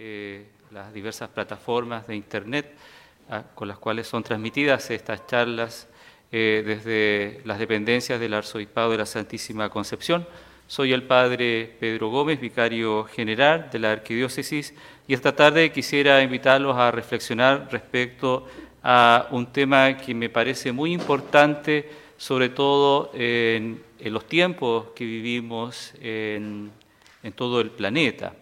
eh, las diversas plataformas de Internet ah, con las cuales son transmitidas estas charlas eh, desde las dependencias del Arzobispado de la Santísima Concepción. Soy el Padre Pedro Gómez, vicario general de la Arquidiócesis, y esta tarde quisiera invitarlos a reflexionar respecto a un tema que me parece muy importante, sobre todo en, los tiempos que vivimos en, todo el planeta.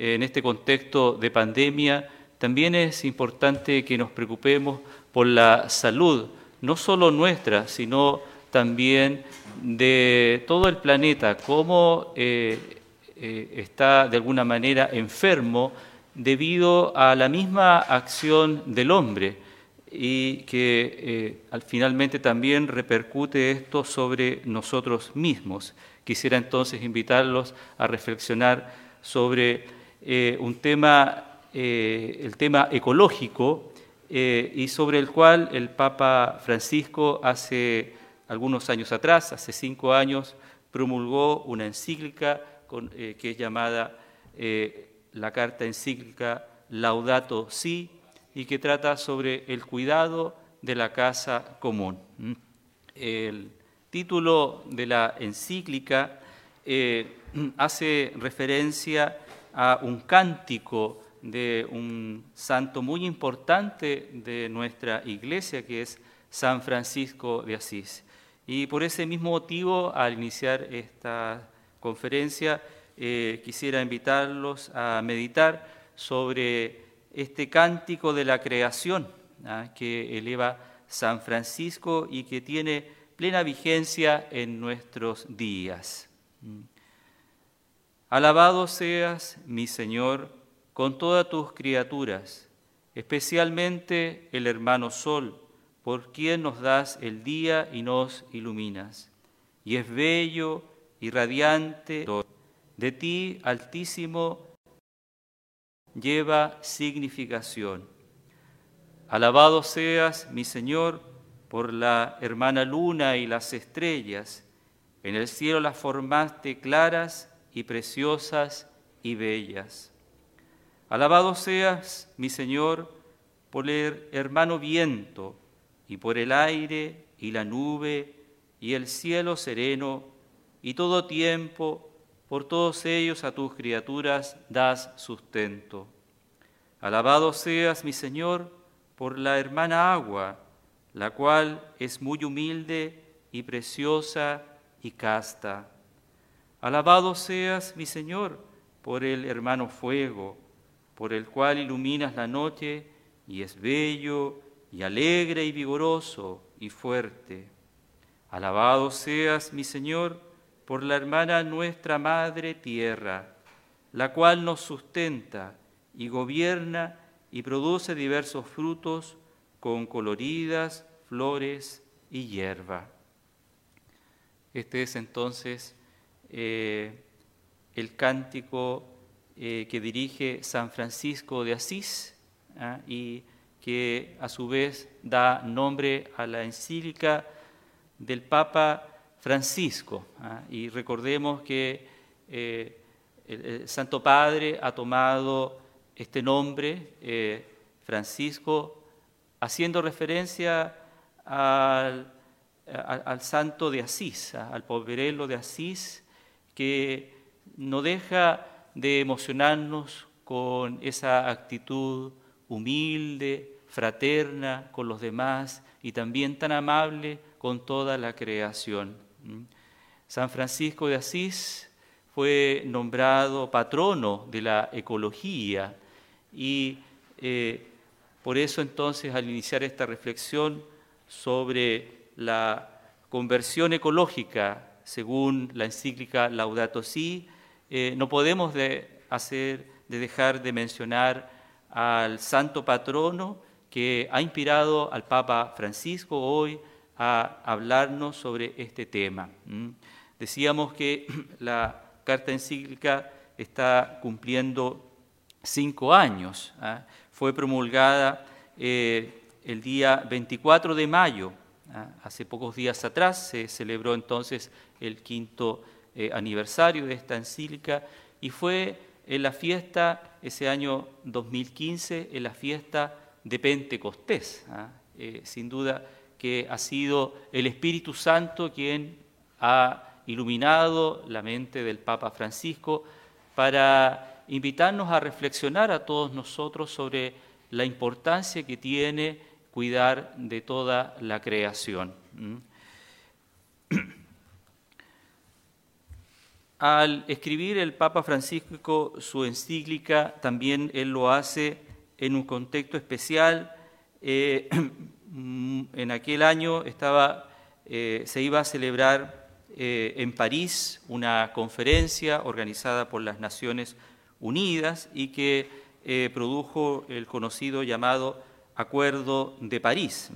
En este contexto de pandemia, también es importante que nos preocupemos por la salud, no solo nuestra, sino también de todo el planeta, cómo eh, eh, está de alguna manera enfermo debido a la misma acción del hombre y que eh, finalmente también repercute esto sobre nosotros mismos. Quisiera entonces invitarlos a reflexionar sobre un tema, el tema ecológico, y sobre el cual el Papa Francisco hace algunos años atrás, hace cinco años, promulgó una encíclica eh, que es llamada eh, la carta encíclica Laudato Si y que trata sobre el cuidado de la casa común. El título de la encíclica eh, hace referencia a un cántico de un santo muy importante de nuestra iglesia, que es San Francisco de Asís. Y por ese mismo motivo, al iniciar esta conferencia, eh, quisiera invitarlos a meditar sobre este cántico de la creación ¿ah? que eleva San Francisco y que tiene plena vigencia en nuestros días. Alabado seas, mi Señor, con todas tus criaturas, especialmente el hermano Sol por quien nos das el día y nos iluminas. Y es bello y radiante. De ti, Altísimo, lleva significación. Alabado seas, mi Señor, por la hermana luna y las estrellas. En el cielo las formaste claras y preciosas y bellas. Alabado seas, mi Señor, por el hermano viento y por el aire y la nube y el cielo sereno, y todo tiempo, por todos ellos a tus criaturas das sustento. Alabado seas, mi Señor, por la hermana agua, la cual es muy humilde y preciosa y casta. Alabado seas, mi Señor, por el hermano fuego, por el cual iluminas la noche y es bello y alegre y vigoroso y fuerte. Alabado seas, mi Señor, por la hermana nuestra Madre Tierra, la cual nos sustenta y gobierna y produce diversos frutos con coloridas flores y hierba. Este es entonces eh, el cántico eh, que dirige San Francisco de Asís ¿ah? y que a su vez da nombre a la encíclica del Papa Francisco. ¿ah? Y recordemos que eh, el, Santo Padre ha tomado este nombre, Francisco, haciendo referencia al, al, santo de Asís, ¿ah? al poverelo de Asís, que no deja de emocionarnos con esa actitud humilde, fraterna con los demás y también tan amable con toda la creación. San Francisco de Asís fue nombrado patrono de la ecología y eh, por eso entonces al iniciar esta reflexión sobre la conversión ecológica según la encíclica Laudato Si, eh, no podemos de hacer, de dejar de mencionar al santo patrono que ha inspirado al Papa Francisco hoy a hablarnos sobre este tema. Decíamos que la carta encíclica está cumpliendo cinco años. ¿ah? Fue promulgada eh, el día 24 de mayo. ¿Ah? Hace pocos días atrás se celebró entonces el quinto eh, aniversario de esta encíclica y fue en la fiesta, ese año 2015, en la fiesta de Pentecostés. ¿ah? Eh, sin duda que ha sido el Espíritu Santo quien ha iluminado la mente del Papa Francisco para invitarnos a reflexionar a todos nosotros sobre la importancia que tiene cuidar de toda la creación. Al escribir el Papa Francisco su encíclica, también él lo hace en un contexto especial. Eh, en aquel año estaba, eh, se iba a celebrar eh, en París una conferencia organizada por las Naciones Unidas y que produjo el conocido llamado Acuerdo de París.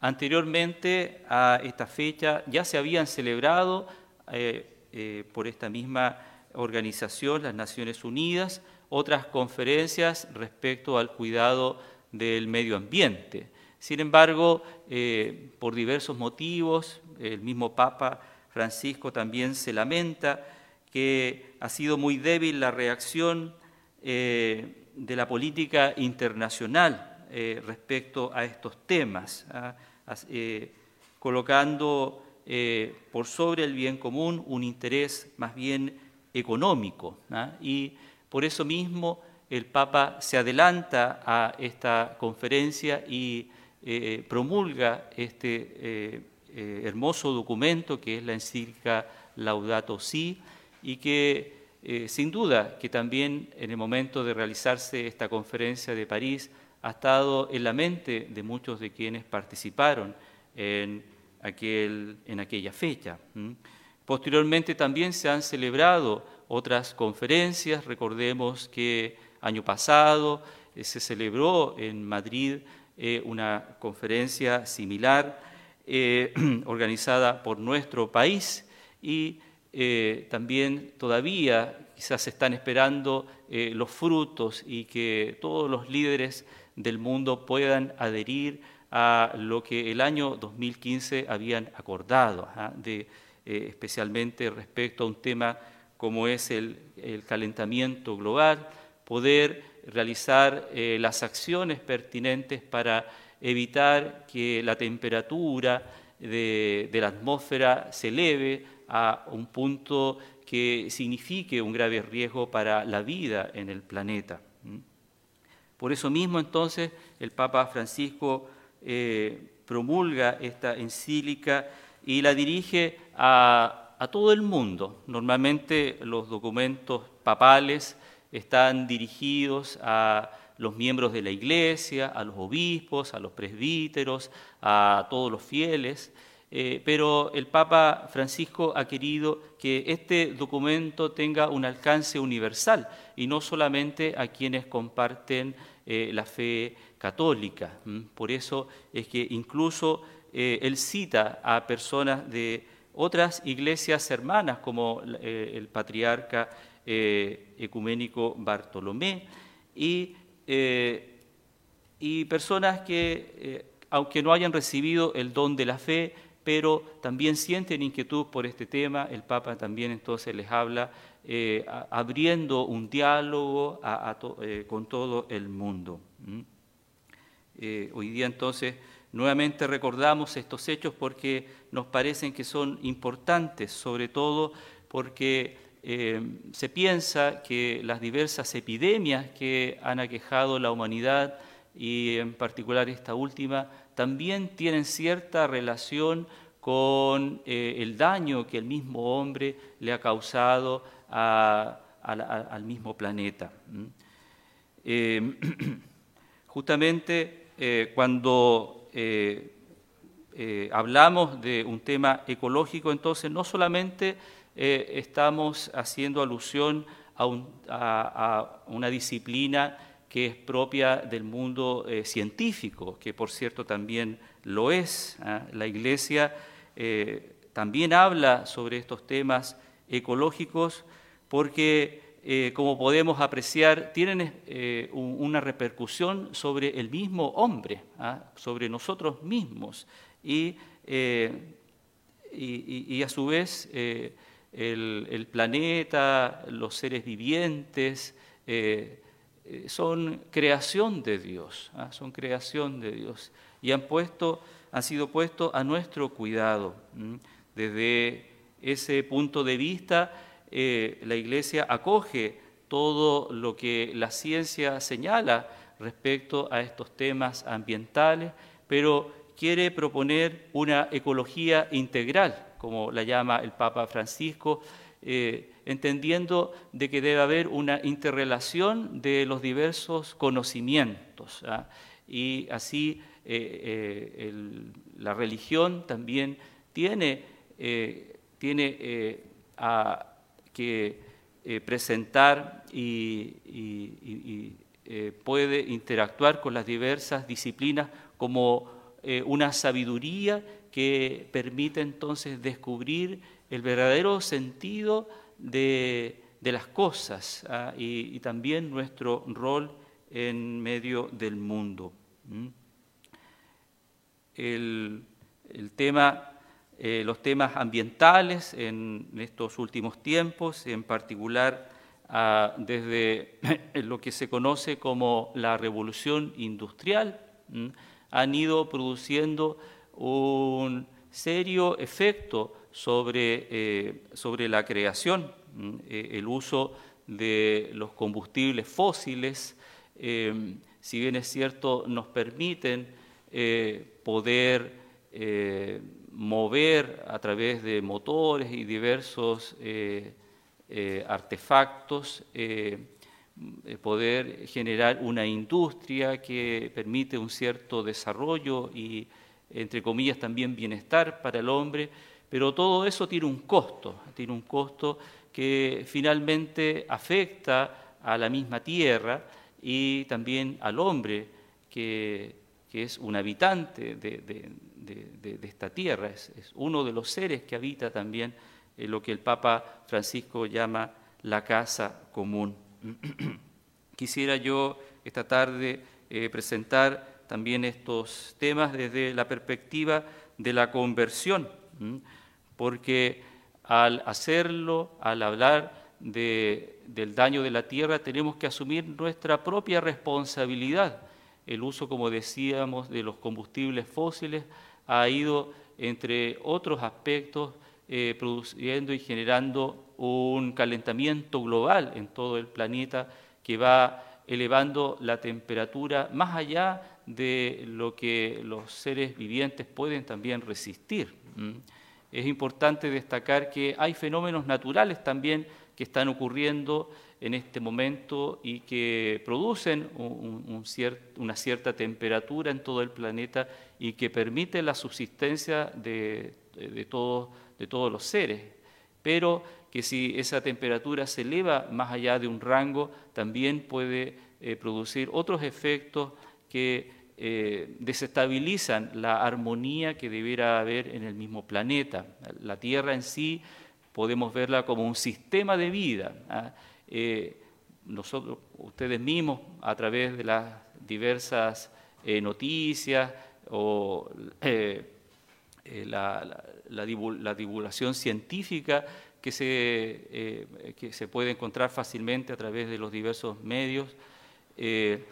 Anteriormente a esta fecha ya se habían celebrado eh, por esta misma organización, las Naciones Unidas, otras conferencias respecto al cuidado del medio ambiente. Sin embargo, eh, por diversos motivos, el mismo Papa Francisco también se lamenta que ha sido muy débil la reacción eh, de la política internacional respecto a estos temas, ¿ah? colocando eh, por sobre el bien común un interés más bien económico. ¿ah? Y por eso mismo el Papa se adelanta a esta conferencia y eh, promulga este eh, hermoso documento que es la encíclica Laudato Si y que sin duda que también en el momento de realizarse esta conferencia de París ha estado en la mente de muchos de quienes participaron en aquel, en aquella fecha. Posteriormente también se han celebrado otras conferencias, recordemos que año pasado eh, se celebró en Madrid eh, una conferencia similar eh, organizada por nuestro país y también todavía quizás se están esperando los frutos y que todos los líderes del mundo puedan adherir a lo que el año 2015 habían acordado, de, eh, especialmente respecto a un tema como es el, calentamiento global, poder realizar eh, las acciones pertinentes para evitar que la temperatura de, la atmósfera se eleve a un punto que signifique un grave riesgo para la vida en el planeta. Por eso mismo entonces el Papa Francisco eh, promulga esta encíclica y la dirige a, todo el mundo. Normalmente los documentos papales están dirigidos a los miembros de la Iglesia, a los obispos, a los presbíteros, a todos los fieles, eh, pero el Papa Francisco ha querido que este documento tenga un alcance universal y no solamente a quienes comparten eh, la fe católica. Por eso es que incluso eh, él cita a personas de otras iglesias hermanas, como eh, el patriarca ecuménico Bartolomé, y, y personas que, aunque no hayan recibido el don de la fe, pero también sienten inquietud por este tema, el Papa también entonces les habla eh, abriendo un diálogo eh, con todo el mundo. Eh, hoy día entonces nuevamente recordamos estos hechos porque nos parecen que son importantes, sobre todo porque se piensa que las diversas epidemias que han aquejado la humanidad y en particular esta última, también tienen cierta relación con el daño que el mismo hombre le ha causado al mismo planeta. Eh, justamente eh, cuando eh, hablamos de un tema ecológico, entonces no solamente estamos haciendo alusión a, una disciplina que es propia del mundo científico, que por cierto también lo es. ¿ah? La Iglesia también habla sobre estos temas ecológicos porque, eh, como podemos apreciar, tienen eh, una repercusión sobre el mismo hombre, ¿ah? sobre nosotros mismos, y, eh, y, a su vez el, planeta, los seres vivientes, son creación de Dios, ¿ah? son creación de Dios y han, puesto, han sido puestos a nuestro cuidado. Desde ese punto de vista, la Iglesia acoge todo lo que la ciencia señala respecto a estos temas ambientales, pero quiere proponer una ecología integral, como la llama el Papa Francisco, eh, entendiendo de que debe haber una interrelación de los diversos conocimientos. ¿ah? Y así eh, eh, la religión también tiene, tiene que presentar y eh, puede interactuar con las diversas disciplinas como eh, una sabiduría que permite entonces descubrir el verdadero sentido de, las cosas ¿ah? y, también nuestro rol en medio del mundo. El, tema, eh, los temas ambientales en estos últimos tiempos, en particular desde lo que se conoce como la revolución industrial, han ido produciendo un serio efecto sobre, eh, sobre la creación, eh, el uso de los combustibles fósiles, si bien es cierto, nos permiten poder mover a través de motores y diversos eh, artefactos, eh, eh, poder generar una industria que permite un cierto desarrollo y, entre comillas, también bienestar para el hombre, pero todo eso tiene un costo, tiene un costo que finalmente afecta a la misma tierra y también al hombre, que, es un habitante de, esta tierra, es, uno de los seres que habita también eh, lo que el Papa Francisco llama la casa común. Quisiera yo esta tarde eh, presentar también estos temas desde la perspectiva de la conversión, porque al hacerlo, al hablar del daño de la tierra, tenemos que asumir nuestra propia responsabilidad. El uso, como decíamos, de los combustibles fósiles ha ido, entre otros aspectos, eh, produciendo y generando un calentamiento global en todo el planeta que va elevando la temperatura más allá de lo que los seres vivientes pueden también resistir. Es importante destacar que hay fenómenos naturales también que están ocurriendo en este momento y que producen una cierta temperatura en todo el planeta y que permite la subsistencia de, todos los seres, pero que si esa temperatura se eleva más allá de un rango, también puede eh, producir otros efectos que eh, desestabilizan la armonía que debiera haber en el mismo planeta. La Tierra en sí podemos verla como un sistema de vida. ¿ah? Eh, nosotros, ustedes mismos, a través de las diversas noticias o la, la, divulgación científica que se, eh, que se puede encontrar fácilmente a través de los diversos medios. Eh,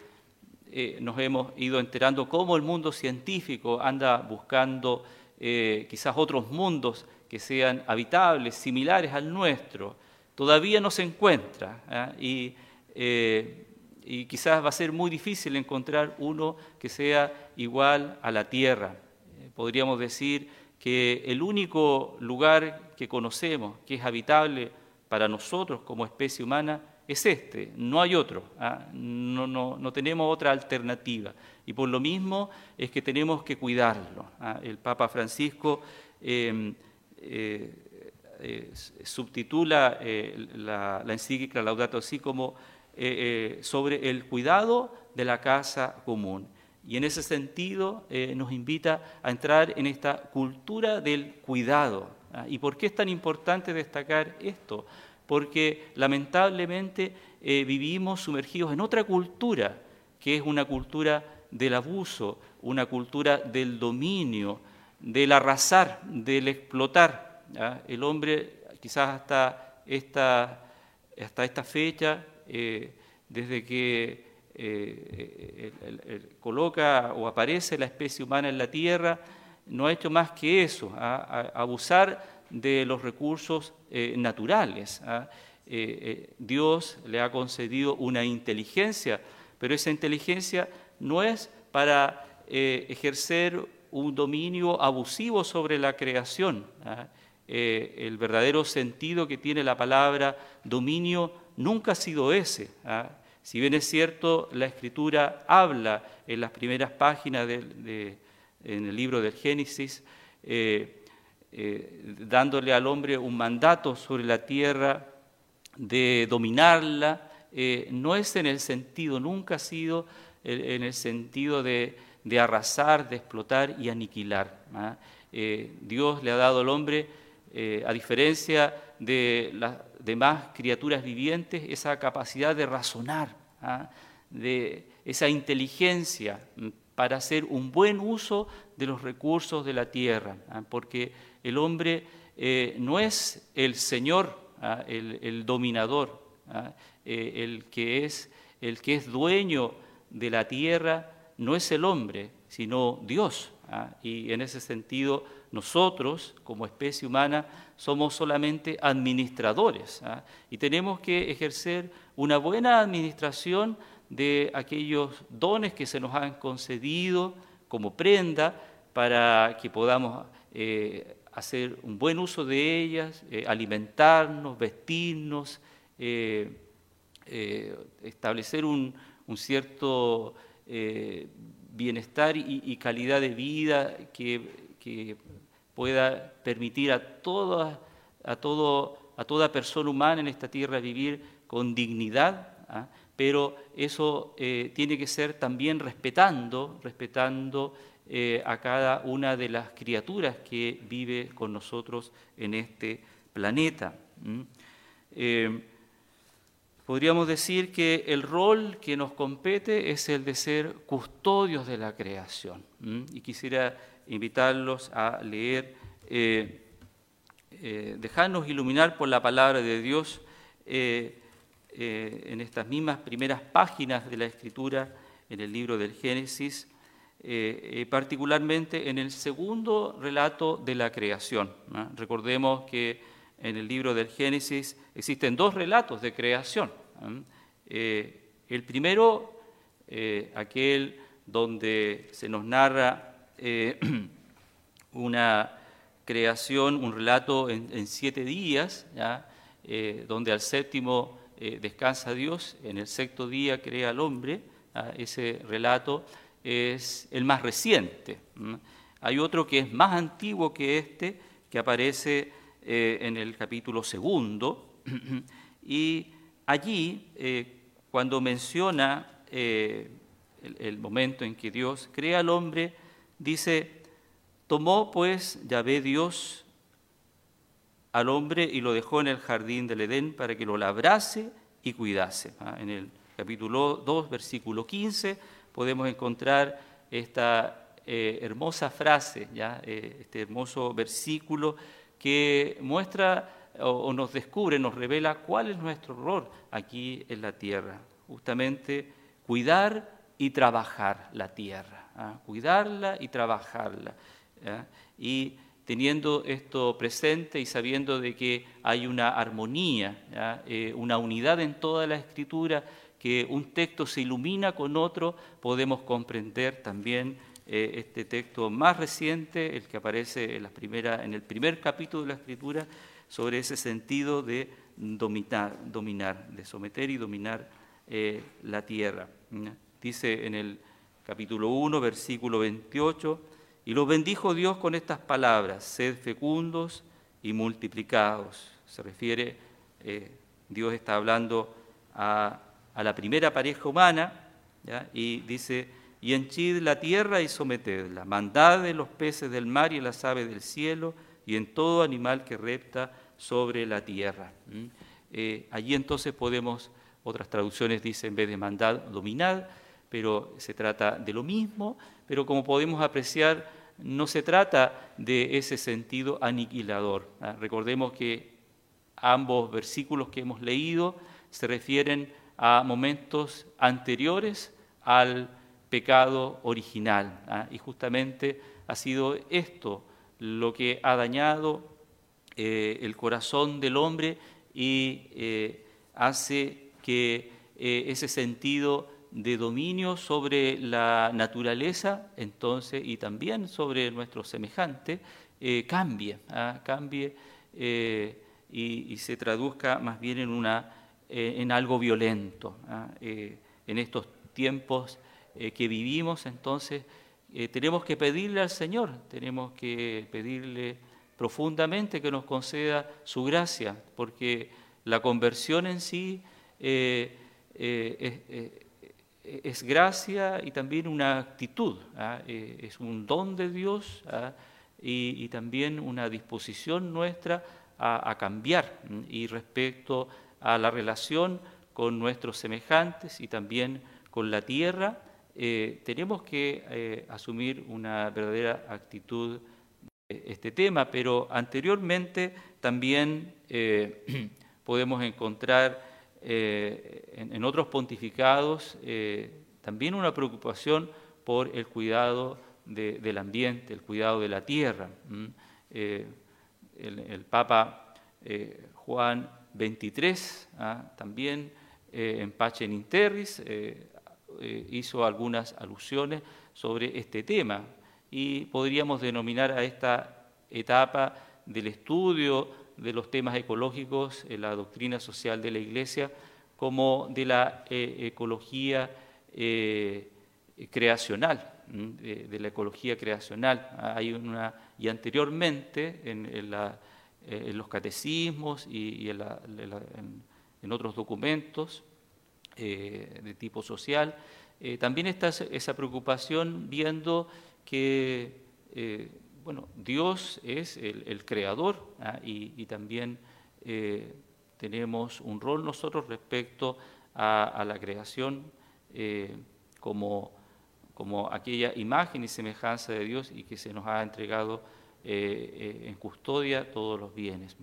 eh, nos hemos ido enterando cómo el mundo científico anda buscando quizás otros mundos que sean habitables, similares al nuestro. Todavía no se encuentra ¿ah? y, y quizás va a ser muy difícil encontrar uno que sea igual a la Tierra. podríamos decir que el único lugar que conocemos que es habitable para nosotros como especie humana es este, no hay otro, ¿ah? no, no, tenemos otra alternativa. Y por lo mismo es que tenemos que cuidarlo. ¿ah? El Papa Francisco eh, eh, subtitula eh, la, la, encíclica Laudato Si como sobre el cuidado de la casa común. Y en ese sentido eh, nos invita a entrar en esta cultura del cuidado. ¿ah? ¿Y por qué es tan importante destacar esto? Porque lamentablemente eh, vivimos sumergidos en otra cultura, que es una cultura del abuso, una cultura del dominio, del arrasar, del explotar. ¿Ah? El hombre quizás hasta esta, hasta esta fecha eh, desde que coloca o aparece la especie humana en la Tierra, no ha hecho más que eso, abusar de los recursos naturales. Dios le ha concedido una inteligencia, pero esa inteligencia no es para ejercer un dominio abusivo sobre la creación. ¿ah? Eh, el verdadero sentido que tiene la palabra dominio nunca ha sido ese. ¿ah? Si bien es cierto, la escritura habla en las primeras páginas de, en el libro del Génesis, eh, eh, dándole al hombre un mandato sobre la tierra de dominarla, no es en el sentido, nunca ha sido en el sentido de arrasar, de explotar y aniquilar. ¿ah? Dios le ha dado al hombre, eh, a diferencia de las demás criaturas vivientes, esa capacidad de razonar, ¿ah? de esa inteligencia para hacer un buen uso de los recursos de la tierra, ¿ah? porque el hombre eh, no es el Señor, el, el, dominador, el, que es, el que es dueño de la tierra, no es el hombre, sino Dios. ¿ah? Y en ese sentido, nosotros, como especie humana, somos solamente administradores ¿ah? y tenemos que ejercer una buena administración de aquellos dones que se nos han concedido como prenda para que podamos eh, hacer un buen uso de ellas, eh, alimentarnos, vestirnos, eh, establecer un, cierto bienestar y, calidad de vida que, pueda permitir a toda, a, todo, a toda persona humana en esta tierra vivir con dignidad, ¿ah? pero eso eh, tiene que ser también respetando, respetando eh, a cada una de las criaturas que vive con nosotros en este planeta. Podríamos decir que el rol que nos compete es el de ser custodios de la creación. Y quisiera invitarlos a leer, eh, eh, dejarnos iluminar por la palabra de Dios eh, en estas mismas primeras páginas de la Escritura, en el libro del Génesis, particularmente en el segundo relato de la creación. Recordemos que en el libro del Génesis existen dos relatos de creación. Eh, el primero, eh, aquel donde se nos narra eh, una creación, un relato en, siete días, donde al séptimo descansa Dios, en el sexto día crea al hombre. Ese relato es el más reciente. Hay otro que es más antiguo que este, que aparece eh, en el capítulo segundo, y allí, eh, cuando menciona eh, el, momento en que Dios crea al hombre, dice, tomó pues Yahvé Dios al hombre y lo dejó en el jardín del Edén para que lo labrase y cuidase. ¿ah? En el capítulo 2, versículo 15, podemos encontrar esta hermosa frase, ¿ya? este hermoso versículo que muestra o, nos descubre, nos revela cuál es nuestro rol aquí en la tierra. Justamente cuidar y trabajar la tierra, ¿ah? cuidarla y trabajarla. Y teniendo esto presente y sabiendo de que hay una armonía, eh, una unidad en toda la escritura, que un texto se ilumina con otro, podemos comprender también eh, este texto más reciente, el que aparece en, en el primer capítulo de la Escritura, sobre ese sentido de dominar, de someter y dominar eh, la tierra. Dice en el capítulo 1, versículo 28, y los bendijo Dios con estas palabras, sed fecundos y multiplicados. Se refiere, eh, Dios está hablando a, la primera pareja humana, y dice, y henchid la tierra y sometedla, mandad de los peces del mar y las aves del cielo y en todo animal que repta sobre la tierra. ¿Mm? Eh, allí entonces podemos, otras traducciones dicen en vez de mandad, dominad, pero se trata de lo mismo, pero como podemos apreciar, no se trata de ese sentido aniquilador. ¿ah? Recordemos que ambos versículos que hemos leído se refieren a momentos anteriores al pecado original. ¿ah? Y justamente ha sido esto lo que ha dañado eh, el corazón del hombre y eh, hace que eh, ese sentido de dominio sobre la naturaleza, entonces, y también sobre nuestro semejante, cambie, ¿ah? cambie y, se traduzca más bien en, una, en algo violento. ¿ah? en estos tiempos eh, que vivimos, entonces eh, tenemos que pedirle al Señor, tenemos que pedirle profundamente que nos conceda su gracia, porque la conversión en sí eh, es, gracia y también una actitud, ¿ah? es un don de Dios ¿ah? y, también una disposición nuestra a, cambiar y respecto a la relación con nuestros semejantes y también con la tierra, eh, tenemos que eh, asumir una verdadera actitud de este tema, pero anteriormente también eh, podemos encontrar en, otros pontificados también una preocupación por el cuidado del ambiente, el cuidado de la tierra. El, Papa Juan XXIII ¿ah? también en Pacem in Terris eh, hizo algunas alusiones sobre este tema y podríamos denominar a esta etapa del estudio de los temas ecológicos en la doctrina social de la Iglesia como de la eh, ecología eh, creacional, de, la ecología creacional. Hay una, y anteriormente en, los catecismos y, en otros documentos eh, de tipo social. Eh, también está esa preocupación viendo que eh, bueno, Dios es el, creador ¿ah? y, también tenemos un rol nosotros respecto a, la creación como, como aquella imagen y semejanza de Dios y que se nos ha entregado en custodia todos los bienes.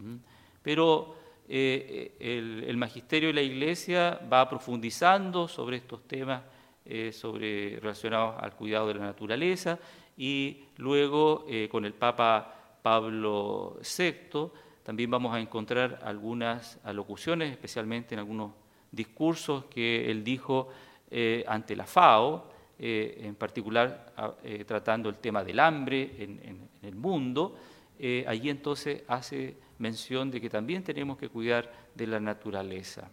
Pero eh, el, magisterio de la Iglesia va profundizando sobre estos temas eh, sobre, relacionados al cuidado de la naturaleza y luego eh, con el Papa Pablo VI también vamos a encontrar algunas alocuciones, especialmente en algunos discursos que él dijo ante la FAO, en particular tratando el tema del hambre en el mundo. allí entonces hace mención de que también tenemos que cuidar de la naturaleza.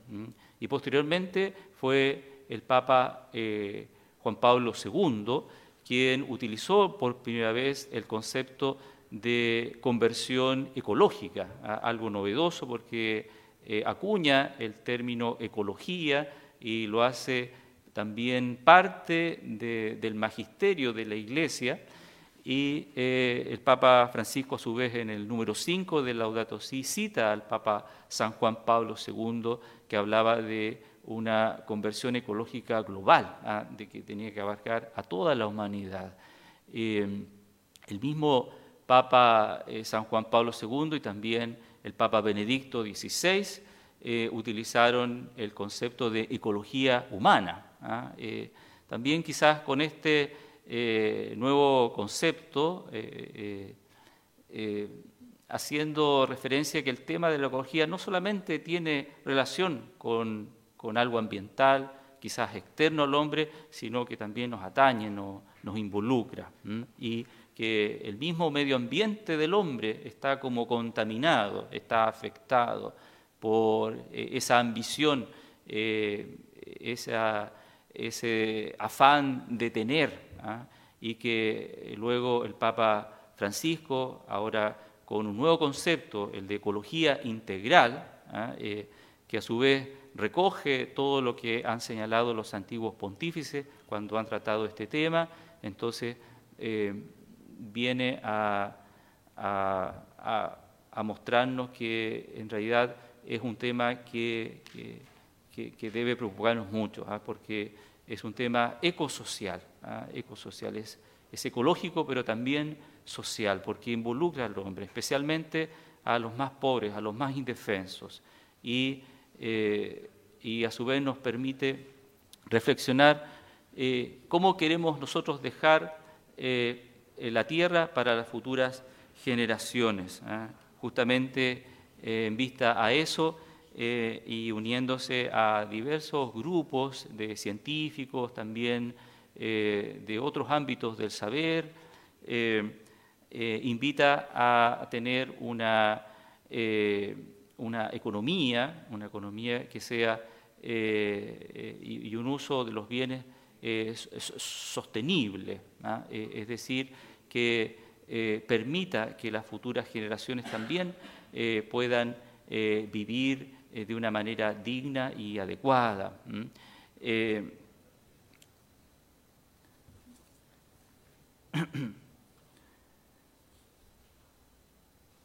Y posteriormente fue el Papa eh, Juan Pablo II quien utilizó por primera vez el concepto de conversión ecológica, algo novedoso porque eh, acuña el término ecología y lo hace también parte del magisterio de la Iglesia. Y eh, el Papa Francisco, a su vez, en el número 5 del Laudato Si, cita al Papa San Juan Pablo II, que hablaba de una conversión ecológica global, ¿ah? de que tenía que abarcar a toda la humanidad. Eh, el mismo Papa eh, San Juan Pablo II y también el Papa Benedicto XVI utilizaron el concepto de ecología humana. ¿ah? también quizás con este eh, nuevo concepto, eh, eh, haciendo referencia a que el tema de la ecología no solamente tiene relación con, algo ambiental, quizás externo al hombre, sino que también nos atañe, nos, nos involucra. Y que el mismo medio ambiente del hombre está como contaminado, está afectado por esa ambición, ese afán de tener, ¿ah? y que eh, luego el Papa Francisco, ahora con un nuevo concepto, el de ecología integral, ¿ah? eh, que a su vez recoge todo lo que han señalado los antiguos pontífices cuando han tratado este tema, entonces eh, viene a, mostrarnos que en realidad es un tema que, debe preocuparnos mucho, ¿ah? porque es un tema ecosocial, ¿ah? ecosocial es, ecológico pero también social, porque involucra al hombre, especialmente a los más pobres, a los más indefensos. Y, eh, y a su vez nos permite reflexionar cómo queremos nosotros dejar la tierra para las futuras generaciones. ¿ah? Justamente en vista a eso y uniéndose a diversos grupos de científicos, también de otros ámbitos del saber, eh, invita a tener una, eh, una economía, una economía que sea eh, y, un uso de los bienes sostenible, ¿ah? es decir, que permita que las futuras generaciones también puedan vivir de una manera digna y adecuada.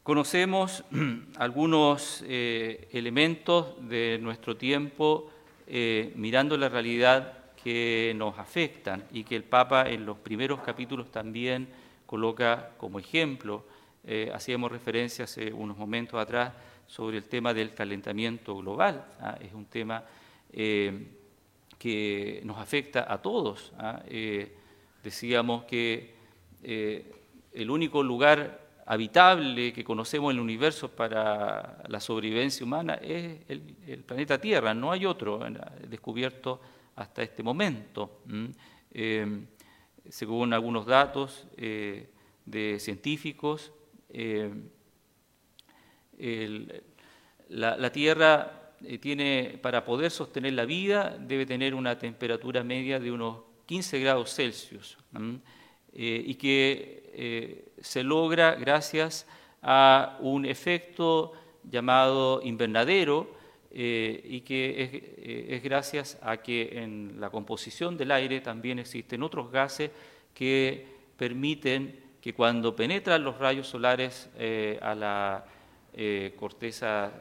Conocemos algunos eh, elementos de nuestro tiempo eh, mirando la realidad que nos afectan y que el Papa en los primeros capítulos también coloca como ejemplo. Eh, hacíamos referencia hace unos momentos atrás sobre el tema del calentamiento global. ¿ah? Es un tema que nos afecta a todos. ¿ah? decíamos que el único lugar habitable que conocemos en el universo para la sobrevivencia humana es el, planeta Tierra, no hay otro descubierto hasta este momento. Eh, según algunos datos eh, de científicos, eh, la, Tierra tiene, para poder sostener la vida, debe tener una temperatura media de unos 15 grados Celsius. Eh, y que eh, se logra gracias a un efecto llamado invernadero eh, y que es, gracias a que en la composición del aire también existen otros gases que permiten que cuando penetran los rayos solares a la corteza,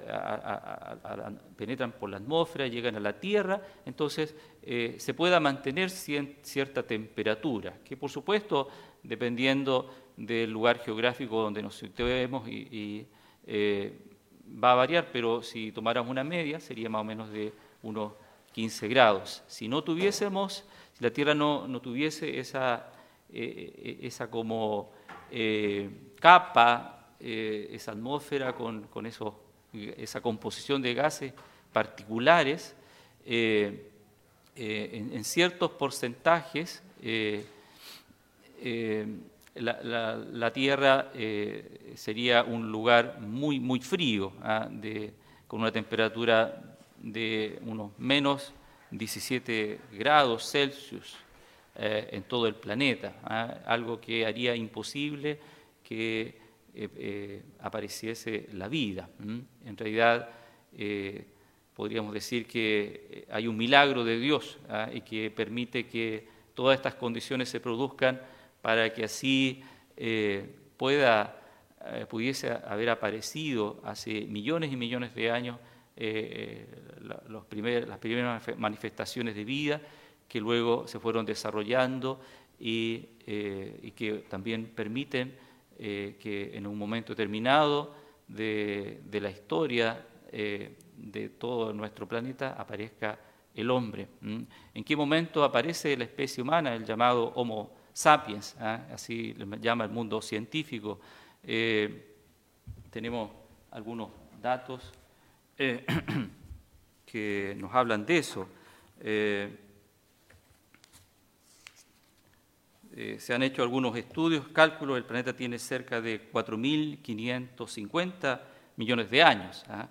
penetran por la atmósfera, llegan a la Tierra, entonces eh, se pueda mantener cierta temperatura, que por supuesto, dependiendo del lugar geográfico donde nos situemos, y, eh, va a variar, pero si tomáramos una media sería más o menos de unos 15 grados. Si no tuviésemos, si la Tierra no, tuviese esa, eh, esa como capa, esa atmósfera con, con esa composición de gases particulares, eh, en, ciertos porcentajes eh, eh, la, Tierra sería un lugar muy, muy frío, ¿ah? con una temperatura de unos menos 17 grados Celsius en todo el planeta, ¿ah? algo que haría imposible que apareciese la vida. En realidad, podríamos decir que eh, hay un milagro de Dios ¿ah? y que permite que todas estas condiciones se produzcan para que así eh, pueda, eh, pudiese haber aparecido hace millones y millones de años las primeras manifestaciones de vida que luego se fueron desarrollando y, que también permiten que en un momento determinado de, de la historia de todo nuestro planeta aparezca el hombre. ¿En qué momento aparece la especie humana, el llamado Homo sapiens? ¿ah? Así le llama el mundo científico. Eh, tenemos algunos datos eh, que nos hablan de eso. Eh, se han hecho algunos estudios, cálculos, el planeta tiene cerca de 4.550 millones de años. ¿ah?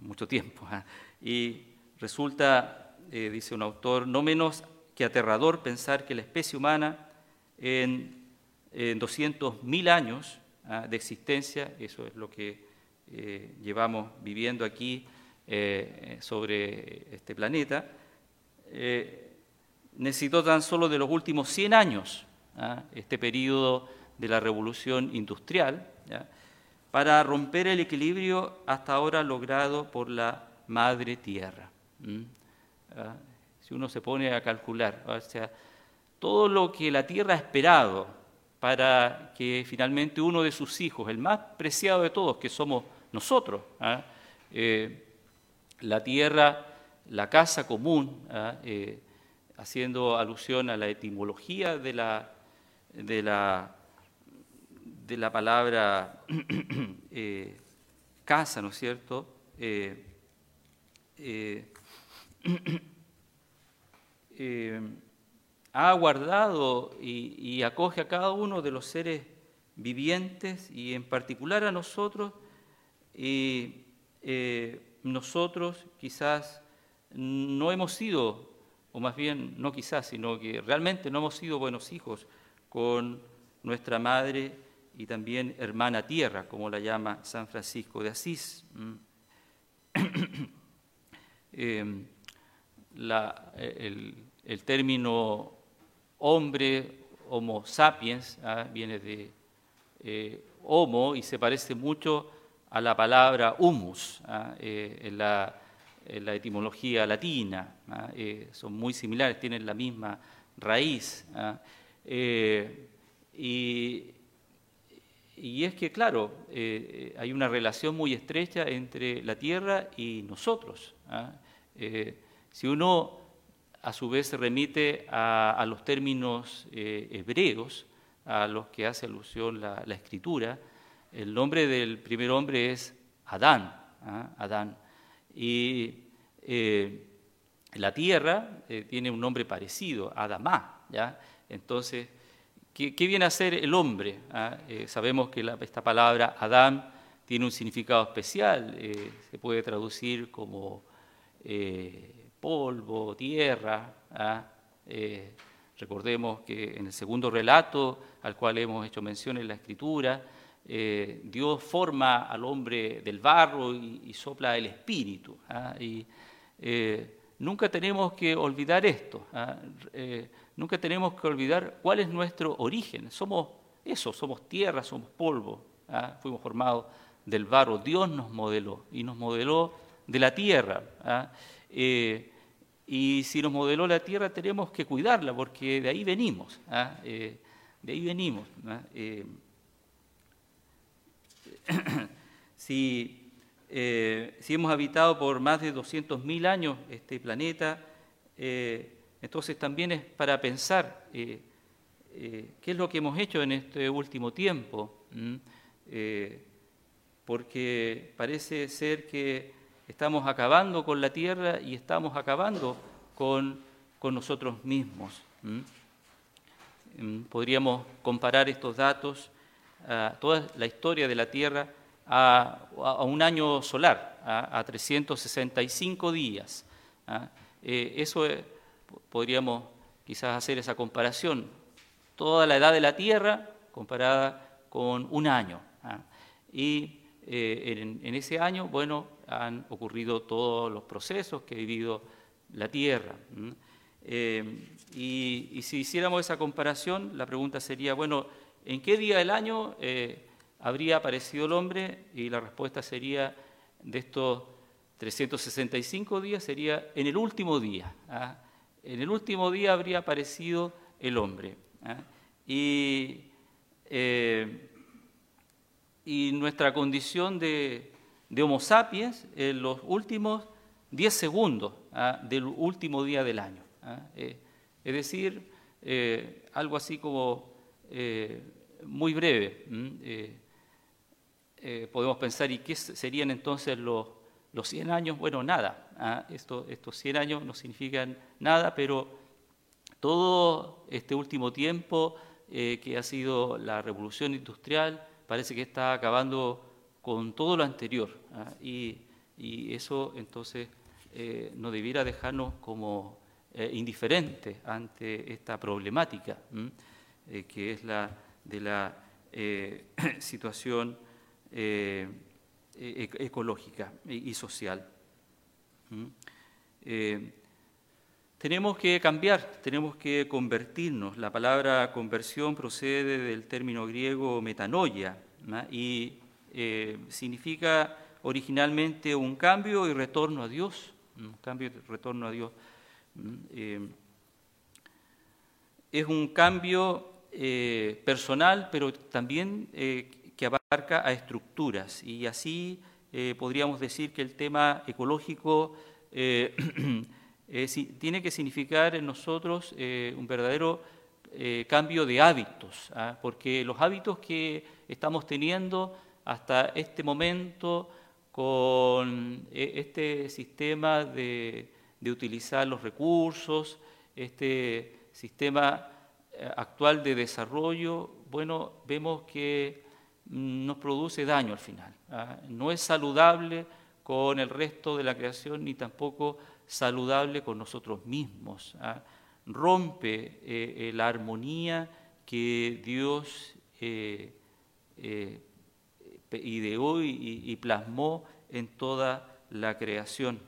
mucho tiempo. ¿ah? Y resulta, eh, dice un autor, no menos que aterrador pensar que la especie humana en, 200.000 años ¿ah? de existencia, eso es lo que eh, llevamos viviendo aquí eh, sobre este planeta, necesitó tan solo de los últimos 100 años, ¿ah? este periodo de la revolución industrial, para romper el equilibrio hasta ahora logrado por la madre tierra. ¿Ah? Si uno se pone a calcular, o sea, todo lo que la tierra ha esperado para que finalmente uno de sus hijos, el más preciado de todos, que somos nosotros, ¿ah? eh, la tierra, la casa común, eh, haciendo alusión a la etimología de la, de la, de la palabra eh, casa, ¿no es cierto? Eh, ha guardado y, acoge a cada uno de los seres vivientes y en particular a nosotros, eh, nosotros quizás no hemos sido, o más bien no quizás, sino que realmente no hemos sido buenos hijos con nuestra madre y también hermana tierra, como la llama San Francisco de Asís. Eh, el, el término hombre, homo sapiens, ¿ah? viene de eh, homo y se parece mucho a la palabra humus ¿ah? eh, en, la, etimología latina. ¿ah? Eh, son muy similares, tienen la misma raíz. Y, y, es que, claro, hay una relación muy estrecha entre la tierra y nosotros. si uno a su vez se remite a, los términos eh, hebreos a los que hace alusión la, escritura. El nombre del primer hombre es Adán. ¿ah? Adán. Y eh, la tierra eh, tiene un nombre parecido, Adamá. ¿ya? Entonces, ¿qué, viene a ser el hombre? ¿Ah? sabemos que esta palabra Adán tiene un significado especial, se puede traducir como polvo, tierra. ¿ah? Eh, recordemos que en el segundo relato al cual hemos hecho mención en la Escritura, eh, Dios forma al hombre del barro y, sopla el espíritu. ¿ah? Y eh, nunca tenemos que olvidar esto, ¿ah? nunca tenemos que olvidar cuál es nuestro origen. Somos eso, somos tierra, somos polvo, fuimos formados del barro. Dios nos modeló y nos modeló de la tierra. Eh, y si nos modeló la tierra, tenemos que cuidarla, porque de ahí venimos. ¿ah? Eh, de ahí venimos. Eh, si, hemos habitado por más de 200.000 años este planeta, entonces también es para pensar qué es lo que hemos hecho en este último tiempo, porque parece ser que estamos acabando con la tierra y estamos acabando con, nosotros mismos. Mm, podríamos comparar estos datos, toda la historia de la Tierra, a, un año solar, a, 365 días. ¿ah? Eh, eso eh, podríamos quizás hacer esa comparación. Toda la edad de la Tierra comparada con un año. ¿ah? Y eh, en, ese año, bueno, han ocurrido todos los procesos que ha vivido la Tierra. Y, si hiciéramos esa comparación, la pregunta sería, bueno, ¿en qué día del año eh, habría aparecido el hombre? Y la respuesta sería, de estos 365 días, sería en el último día. ¿ah? En el último día habría aparecido el hombre. ¿ah? Y y nuestra condición de, Homo sapiens en los últimos 10 segundos ¿ah? del último día del año. Eh, es decir, eh, algo así como eh, muy breve. podemos pensar, ¿y qué serían entonces los, los 100 años? Bueno, nada. ¿ah? estos 100 años no significan nada, pero todo este último tiempo que ha sido la revolución industrial, parece que está acabando con todo lo anterior. ¿ah? Y, eso entonces eh, no debiera dejarnos como eh, indiferentes ante esta problemática, eh, que es la de la situación e-, ecológica y, social. Tenemos que cambiar, tenemos que convertirnos. La palabra conversión procede del término griego metanoia y eh, significa originalmente un cambio y retorno a Dios. Cambio y retorno a Dios. Eh, es un cambio eh, personal, pero también que abarca a estructuras y así podríamos decir que el tema ecológico tiene que significar en nosotros un verdadero cambio de hábitos, ¿ah? porque los hábitos que estamos teniendo hasta este momento con este sistema de, utilizar los recursos, este sistema eh, actual de desarrollo, bueno, vemos que nos produce daño al final. ¿ah? No es saludable con el resto de la creación ni tampoco saludable con nosotros mismos. ¿ah? Rompe eh, eh, la armonía que Dios ideó y, y, plasmó en toda la creación.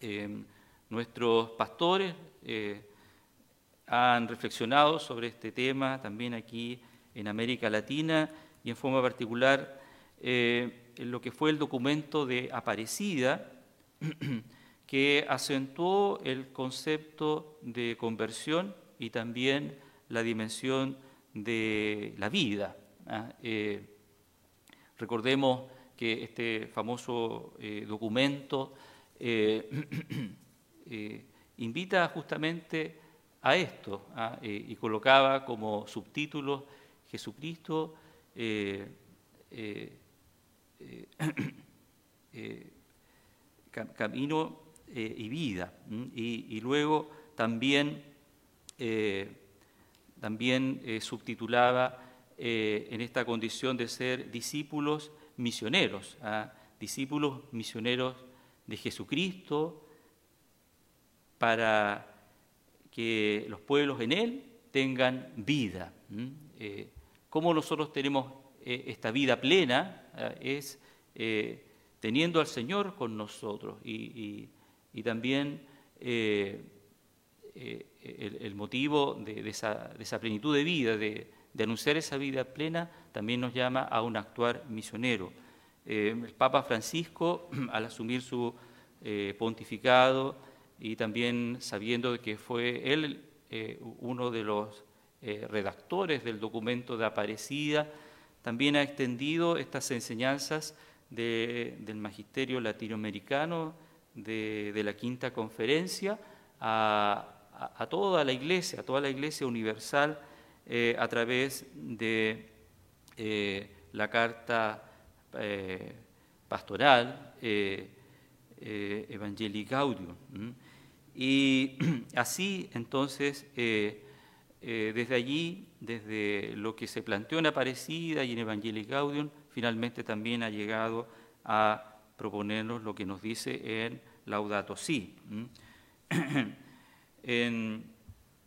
Em, nuestros pastores han reflexionado sobre este tema también aquí en América Latina y en forma particular eh, en lo que fue el documento de Aparecida, que acentuó el concepto de conversión y también la dimensión de la vida. ¿ah? Eh, recordemos que este famoso eh, documento invita justamente a esto eh, y colocaba como subtítulo Jesucristo eh, eh, camino y vida. Y, luego también, también subtitulaba en esta condición de ser discípulos misioneros, discípulos misioneros de Jesucristo para que los pueblos en Él tengan vida. Eh, ¿Cómo nosotros tenemos eh, esta vida plena? Eh, es teniendo al Señor con nosotros y, también el, motivo de, esa, plenitud de vida, de, anunciar esa vida plena, también nos llama a un actuar misionero. el Papa Francisco, al asumir su pontificado, y también sabiendo que fue él eh, uno de los eh, redactores del documento de Aparecida, también ha extendido estas enseñanzas del magisterio latinoamericano de, la quinta conferencia a, toda la iglesia, a toda la iglesia universal eh, a través de la carta pastoral Evangelii Gaudium. Y así, entonces, eh, eh, desde allí, desde lo que se planteó en Aparecida y en Evangelii Gaudium, finalmente también ha llegado a proponernos lo que nos dice en Laudato Si. en,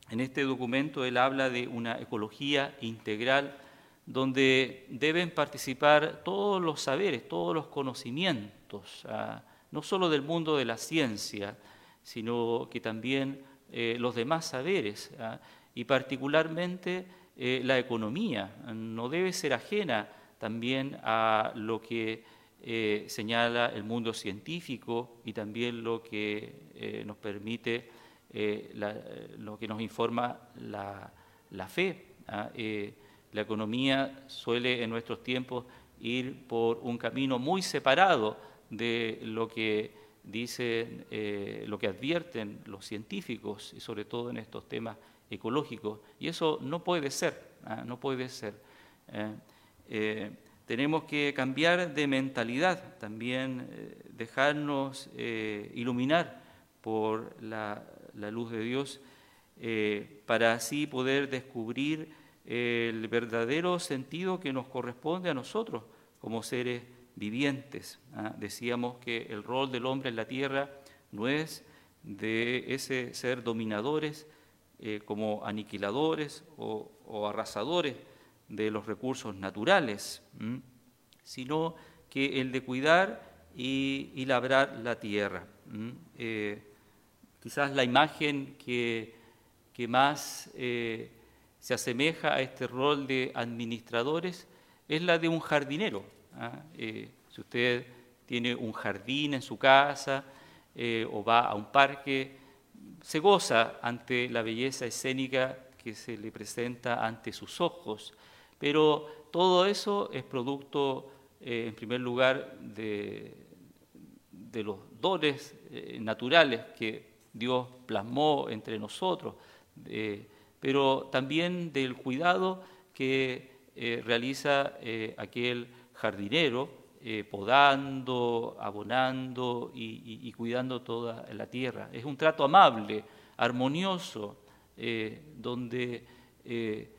en este documento él habla de una ecología integral donde deben participar todos los saberes, todos los conocimientos, ah, no solo del mundo de la ciencia, sino que también eh, los demás saberes, ¿ah? y particularmente eh, la economía. No debe ser ajena también a lo que eh, señala el mundo científico y también lo que nos permite, lo que nos informa la, la fe. ¿ah? la economía suele en nuestros tiempos ir por un camino muy separado de lo que dicen eh, lo que advierten los científicos, y sobre todo en estos temas ecológicos, y eso no puede ser, ¿ah? no puede ser. ¿eh? Eh, tenemos que cambiar de mentalidad, también dejarnos iluminar por la, la, luz de Dios, para así poder descubrir el verdadero sentido que nos corresponde a nosotros como seres vivientes. ¿ah? Decíamos que el rol del hombre en la tierra no es de ese ser dominadores eh, como aniquiladores o, arrasadores de los recursos naturales, sino que el de cuidar y, labrar la tierra. Eh, quizás la imagen que, que más eh, se asemeja a este rol de administradores es la de un jardinero. ¿Ah? Eh, si usted tiene un jardín en su casa eh, o va a un parque, se goza ante la belleza escénica que se le presenta ante sus ojos, pero todo eso es producto en primer lugar, de, de los dones naturales que Dios plasmó entre nosotros, pero también del cuidado que realiza aquel jardinero eh, podando, abonando y, cuidando toda la tierra. Es un trato amable, armonioso, eh, donde eh,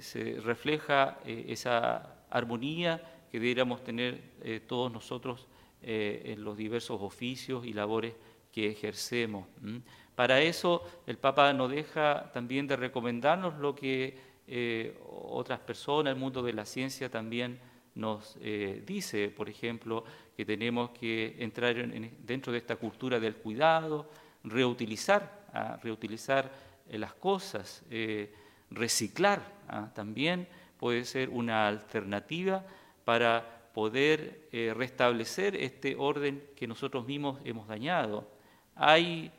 se refleja esa armonía que deberíamos tener todos nosotros en los diversos oficios y labores que ejercemos. Para eso el Papa no deja también de recomendarnos lo que otras personas, el mundo de la ciencia también nos eh, dice, por ejemplo, que tenemos que entrar dentro de esta cultura del cuidado, reutilizar, ¿ah? reutilizar eh, las cosas, eh, reciclar ¿ah? también puede ser una alternativa para poder restablecer este orden que nosotros mismos hemos dañado. Hay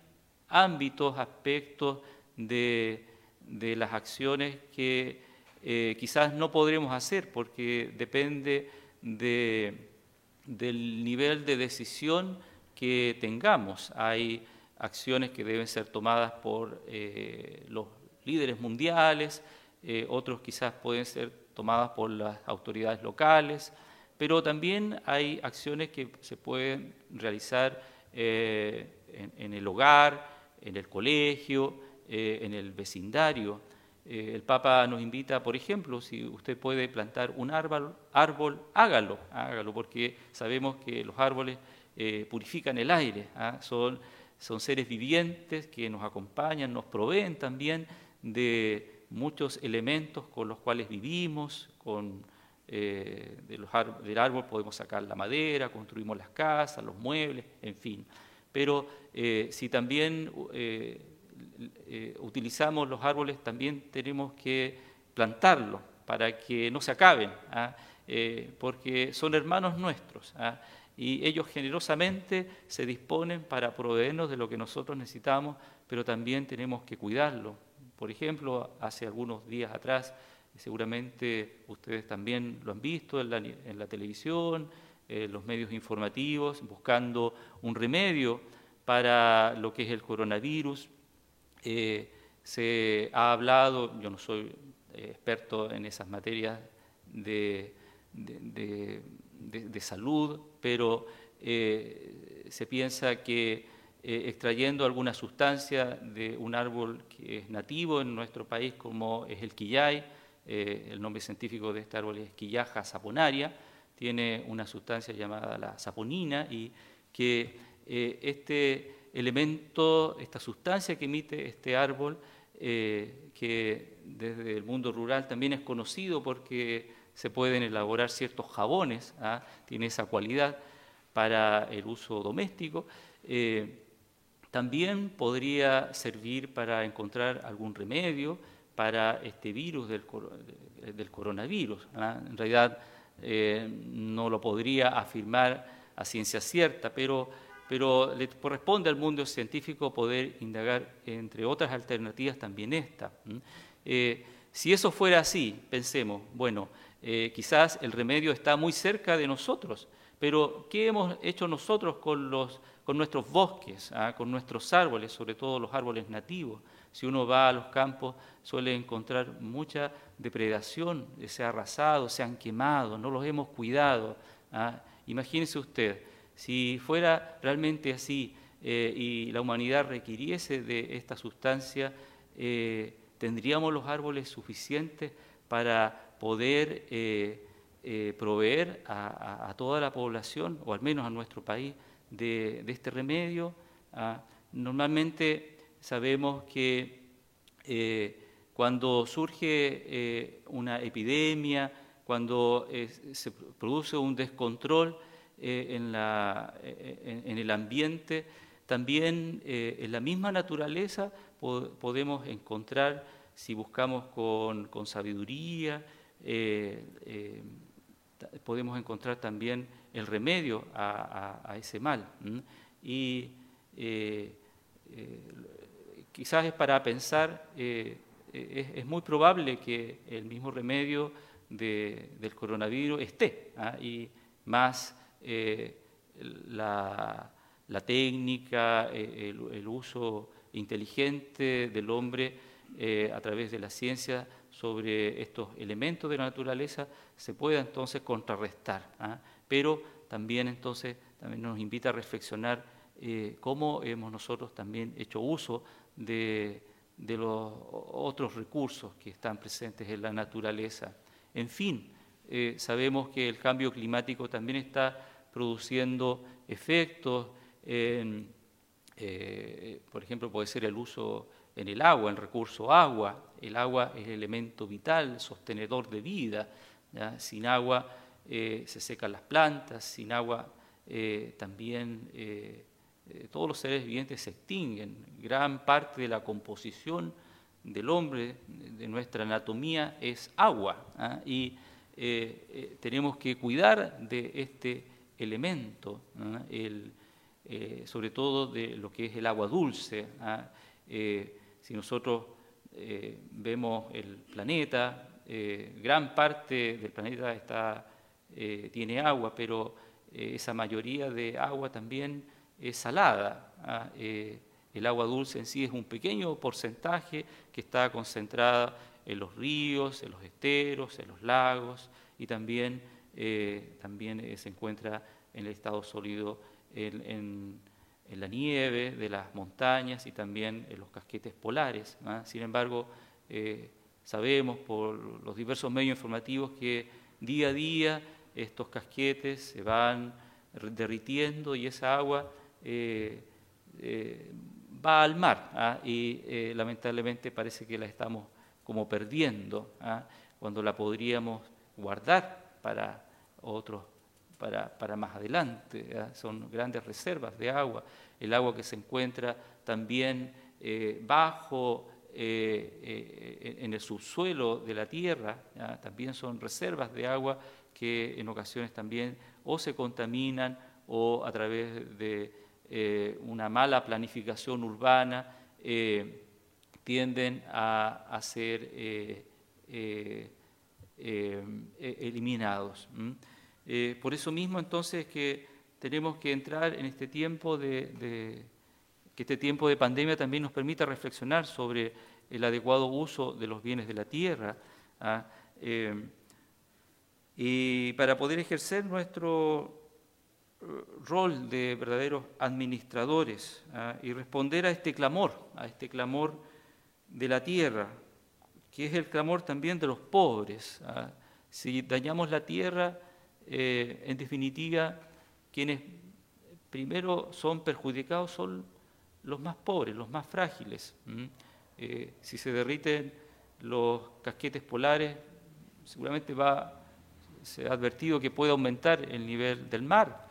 ámbitos, aspectos de, de las acciones que eh, quizás no podremos hacer porque depende del nivel de decisión que tengamos. Hay acciones que deben ser tomadas por eh, los líderes mundiales, eh, otros quizás pueden ser tomadas por las autoridades locales, pero también hay acciones que se pueden realizar en, el hogar, en el colegio, en el vecindario. Eh, el Papa nos invita, por ejemplo, si usted puede plantar un árbol, árbol hágalo, hágalo, porque sabemos que los árboles eh, purifican el aire, ¿ah? son, son seres vivientes que nos acompañan, nos proveen también de muchos elementos con los cuales vivimos, con, eh, del árbol podemos sacar la madera, construimos las casas, los muebles, en fin. Pero si también eh, utilizamos los árboles, también tenemos que plantarlos para que no se acaben, ¿ah? eh, porque son hermanos nuestros ¿ah? y ellos generosamente se disponen para proveernos de lo que nosotros necesitamos, pero también tenemos que cuidarlo. Por ejemplo, hace algunos días atrás, seguramente ustedes también lo han visto en la, televisión, en los medios informativos, buscando un remedio para lo que es el coronavirus. Eh, se ha hablado, yo no soy eh, experto en esas materias de, salud, pero eh, se piensa que extrayendo alguna sustancia de un árbol que es nativo en nuestro país, como es el quillay, el nombre científico de este árbol es quillaja saponaria, tiene una sustancia llamada la saponina y que este elemento, esta sustancia que emite este árbol, eh, que desde el mundo rural también es conocido porque se pueden elaborar ciertos jabones, ¿ah? tiene esa cualidad para el uso doméstico. Eh, también podría servir para encontrar algún remedio para este virus del, coronavirus. ¿ah? En realidad eh, no lo podría afirmar a ciencia cierta, pero pero le corresponde al mundo científico poder indagar, entre otras alternativas, también esta. Eh, si eso fuera así, pensemos, bueno, eh, quizás el remedio está muy cerca de nosotros, pero ¿qué hemos hecho nosotros con, los, con nuestros bosques, ah, con nuestros árboles, sobre todo los árboles nativos? Si uno va a los campos, suele encontrar mucha depredación, se han arrasado, se han quemado, no los hemos cuidado. ¿ah? Imagínese usted, si fuera realmente así eh, y la humanidad requiriese de esta sustancia, eh, tendríamos los árboles suficientes para poder eh, proveer a, toda la población, o al menos a nuestro país, de, este remedio. Ah, normalmente sabemos que cuando surge una epidemia, cuando se produce un descontrol, en, la, eh, en, el ambiente, también eh, en la misma naturaleza podemos encontrar, si buscamos con, sabiduría, podemos encontrar también el remedio a, ese mal. Y quizás es para pensar, es, es, muy probable que el mismo remedio del coronavirus esté, ¿ah? y más la, técnica, el, uso inteligente del hombre a través de la ciencia sobre estos elementos de la naturaleza se pueda entonces contrarrestar. ¿ah? Pero también entonces también nos invita a reflexionar eh, cómo hemos nosotros también hecho uso de, los otros recursos que están presentes en la naturaleza. En fin, eh, sabemos que el cambio climático también está produciendo efectos, eh, por ejemplo, puede ser el uso en el agua, el recurso agua. El agua es el elemento vital, sostenedor de vida. Sin agua se secan las plantas, sin agua también eh, todos los seres vivientes se extinguen. Gran parte de la composición del hombre, de nuestra anatomía, es agua. ¿ah? Y eh, eh, tenemos que cuidar de este elemento, ¿ah? sobre todo de lo que es el agua dulce. ¿ah? si nosotros vemos el planeta, gran parte del planeta está, tiene agua, pero esa mayoría de agua también es salada. ¿ah? Eh, el agua dulce en sí es un pequeño porcentaje que está concentrada en los ríos, en los esteros, en los lagos y también, eh, también eh, se encuentra en el estado sólido en, la nieve de las montañas y también en los casquetes polares. Sin embargo, sabemos por los diversos medios informativos que día a día estos casquetes se van derritiendo y esa agua eh, eh, va al mar ¿ah? y eh, lamentablemente parece que la estamos como perdiendo ¿ah? cuando la podríamos guardar para otros, para, para más adelante. Son grandes reservas de agua. El agua que se encuentra también bajo en el subsuelo de la tierra, también son reservas de agua que en ocasiones también o se contaminan o a través de eh, una mala planificación urbana, eh, tienden a, ser eh, eliminados. por eso mismo entonces que tenemos que entrar en este tiempo de, que este tiempo de pandemia también nos permita reflexionar sobre el adecuado uso de los bienes de la tierra. ¿ah? y para poder ejercer nuestro rol de verdaderos administradores ¿ah? y responder a este clamor, a este clamor de la tierra, que es el clamor también de los pobres. ¿ah? Si dañamos la tierra, eh, en definitiva, quienes primero son perjudicados son los más pobres, los más frágiles. Eh, si se derriten los casquetes polares, seguramente va, se ha advertido que puede aumentar el nivel del mar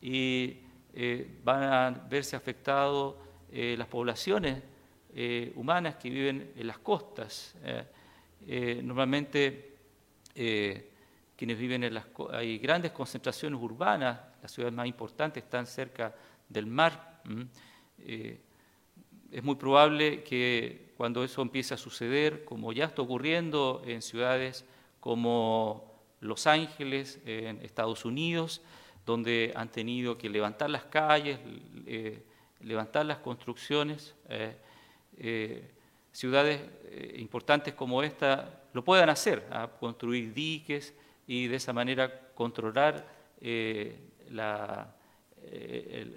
y eh, van a verse afectadas eh, las poblaciones eh, humanas que viven en las costas. normalmente quienes viven en las hay grandes concentraciones urbanas, las ciudades más importantes están cerca del mar. es muy probable que cuando eso empiece a suceder, como ya está ocurriendo en ciudades como Los Ángeles, en Estados Unidos, donde han tenido que levantar las calles, eh, levantar las construcciones. Eh, eh, ciudades importantes como esta lo puedan hacer, a construir diques y de esa manera controlar el,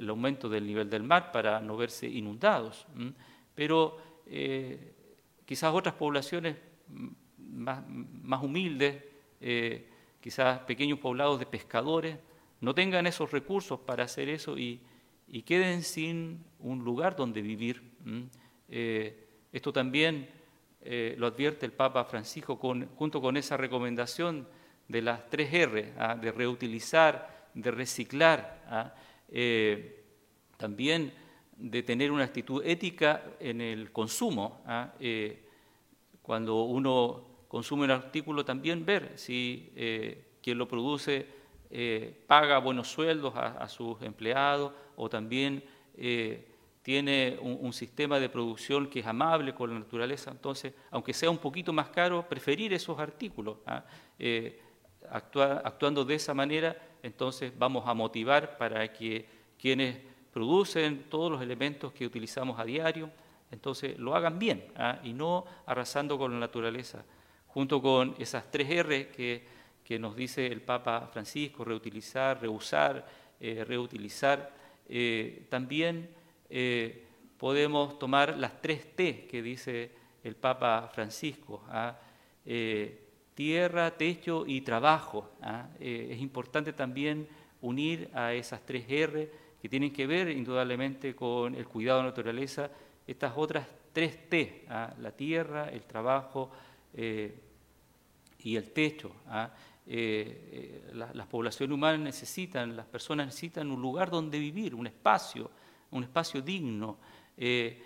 aumento del nivel del mar para no verse inundados. Pero quizás otras poblaciones más, más humildes, quizás pequeños poblados de pescadores, no tengan esos recursos para hacer eso y, queden sin un lugar donde vivir. Eh, esto también eh, lo advierte el Papa Francisco junto con esa recomendación de las tres R, ¿ah? de reutilizar, de reciclar, ¿ah? eh, también de tener una actitud ética en el consumo. ¿ah? cuando uno consume un artículo, también ver si quien lo produce paga buenos sueldos a, sus empleados o también tiene un, sistema de producción que es amable con la naturaleza, entonces, aunque sea un poquito más caro, preferir esos artículos. ¿ah? Eh, actuando de esa manera, entonces vamos a motivar para que quienes producen todos los elementos que utilizamos a diario, entonces lo hagan bien ¿ah? y no arrasando con la naturaleza, junto con esas tres R que, que nos dice el Papa Francisco, reutilizar, reusar, eh, reutilizar. Eh, también eh, podemos tomar las tres T que dice el Papa Francisco, ¿ah? tierra, techo y trabajo. ¿ah? es importante también unir a esas tres R que tienen que ver indudablemente con el cuidado de la naturaleza, estas otras tres T, ¿ah? la tierra, el trabajo y el techo. Eh, eh, las poblaciones humanas necesitan, las personas necesitan un lugar donde vivir, un espacio, un espacio digno, eh,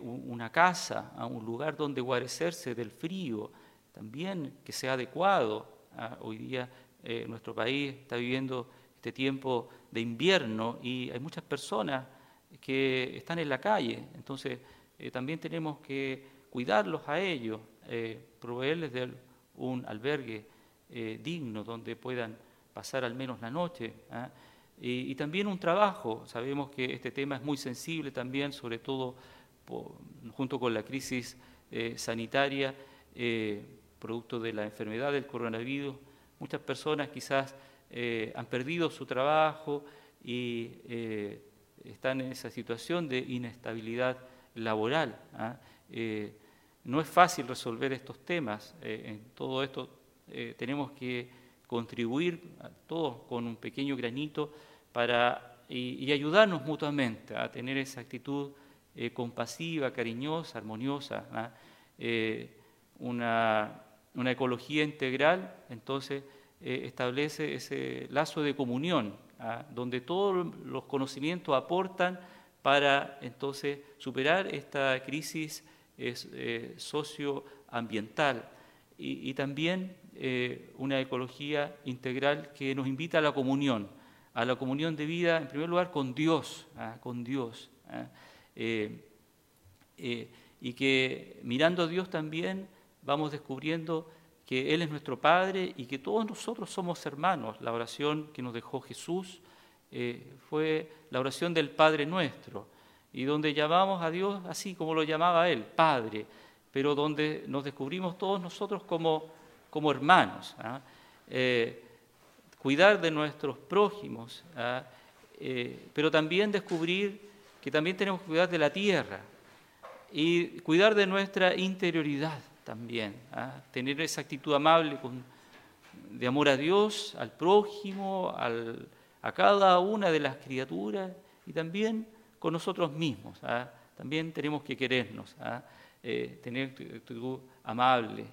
una casa, un lugar donde guarecerse del frío, también que sea adecuado. Ah, hoy día nuestro país está viviendo este tiempo de invierno y hay muchas personas que están en la calle, entonces también tenemos que cuidarlos a ellos, proveerles de un albergue eh, digno donde puedan pasar al menos la noche. Y, también un trabajo. Sabemos que este tema es muy sensible también, sobre todo junto con la crisis eh, sanitaria, eh, producto de la enfermedad del coronavirus. Muchas personas quizás han perdido su trabajo y están en esa situación de inestabilidad laboral. ¿ah? no es fácil resolver estos temas. en todo esto eh, tenemos que contribuir todos con un pequeño granito para, y, ayudarnos mutuamente a tener esa actitud eh, compasiva, cariñosa, armoniosa. ¿ah? Eh, una, ecología integral, entonces, establece ese lazo de comunión, ¿ah? donde todos los conocimientos aportan para entonces superar esta crisis socioambiental y, también eh, una ecología integral que nos invita a la comunión, a la comunión de vida, en primer lugar, con Dios, ¿ah? con Dios. ¿ah? Eh, eh, y que mirando a Dios también vamos descubriendo que Él es nuestro Padre y que todos nosotros somos hermanos. La oración que nos dejó Jesús fue la oración del Padre nuestro, y donde llamamos a Dios así como lo llamaba Él, Padre, pero donde nos descubrimos todos nosotros como como hermanos, ¿ah? eh, cuidar de nuestros prójimos, ¿ah? eh, pero también descubrir que también tenemos que cuidar de la tierra y cuidar de nuestra interioridad también, ¿ah? tener esa actitud amable de amor a Dios, al prójimo, a cada una de las criaturas y también con nosotros mismos. También tenemos que querernos, eh, tener actitud amable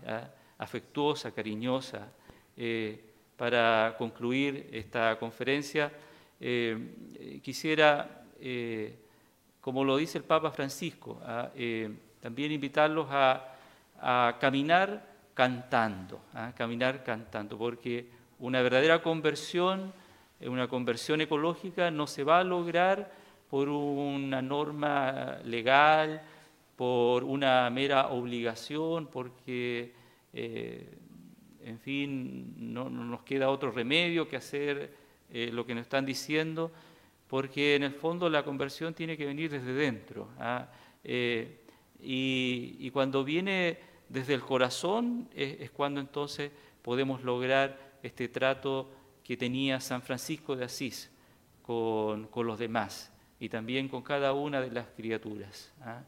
afectuosa, cariñosa. Eh, para concluir esta conferencia, eh, quisiera, eh, como lo dice el Papa Francisco, también invitarlos a, caminar cantando, a caminar cantando, porque una verdadera conversión, una conversión ecológica no se va a lograr por una norma legal, por una mera obligación, porque eh, en fin, no, nos queda otro remedio que hacer eh, lo que nos están diciendo, porque en el fondo la conversión tiene que venir desde dentro. ¿ah? Eh, y, cuando viene desde el corazón es, cuando entonces podemos lograr este trato que tenía San Francisco de Asís con, los demás y también con cada una de las criaturas. ¿ah?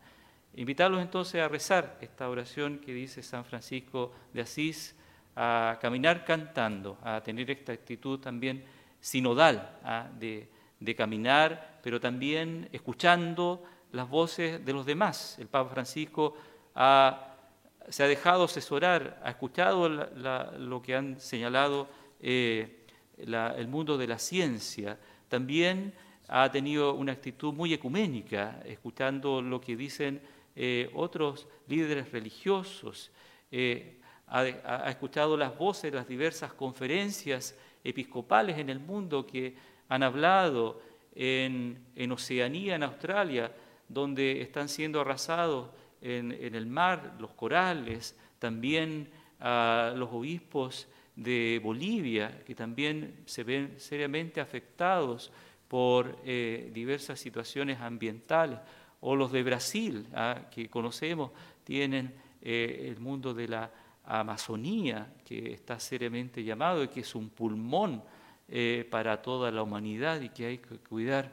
Invitarlos entonces a rezar esta oración que dice San Francisco de Asís, a caminar cantando, a tener esta actitud también sinodal ¿ah? de, caminar, pero también escuchando las voces de los demás. El Papa Francisco se ha dejado asesorar, ha escuchado lo que han señalado eh, el mundo de la ciencia, también ha tenido una actitud muy ecuménica, escuchando lo que dicen eh, otros líderes religiosos, eh, ha, escuchado las voces de las diversas conferencias episcopales en el mundo que han hablado en, Oceanía, en Australia, donde están siendo arrasados en, el mar los corales, también los obispos de Bolivia, que también se ven seriamente afectados por eh, diversas situaciones ambientales, o los de Brasil, ¿ah? que conocemos, tienen eh, el mundo de la Amazonía, que está seriamente llamado y que es un pulmón eh, para toda la humanidad y que hay que cuidar.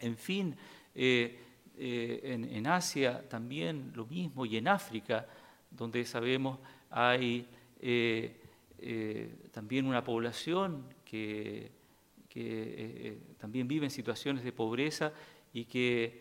En fin, eh, en, Asia también lo mismo y en África, donde sabemos hay también una población que, que también vive en situaciones de pobreza y que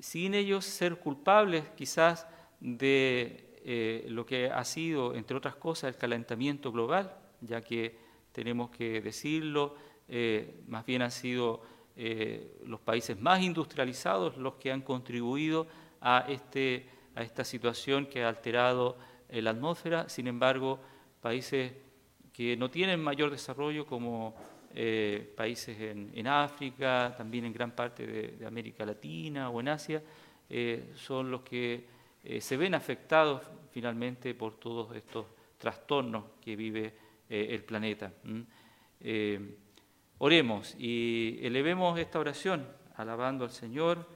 sin ellos ser culpables quizás de eh, lo que ha sido, entre otras cosas, el calentamiento global, ya que tenemos que decirlo, eh, más bien han sido eh, los países más industrializados los que han contribuido a, este, a esta situación que ha alterado la atmósfera, sin embargo, países que no tienen mayor desarrollo como países en, África, también en gran parte de, América Latina o en Asia, son los que se ven afectados finalmente por todos estos trastornos que vive el planeta. oremos y elevemos esta oración alabando al Señor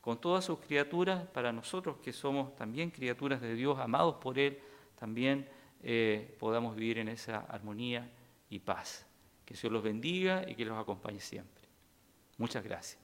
con todas sus criaturas, para nosotros que somos también criaturas de Dios, amados por Él, también podamos vivir en esa armonía y paz. Que Dios los bendiga y que los acompañe siempre. Muchas gracias.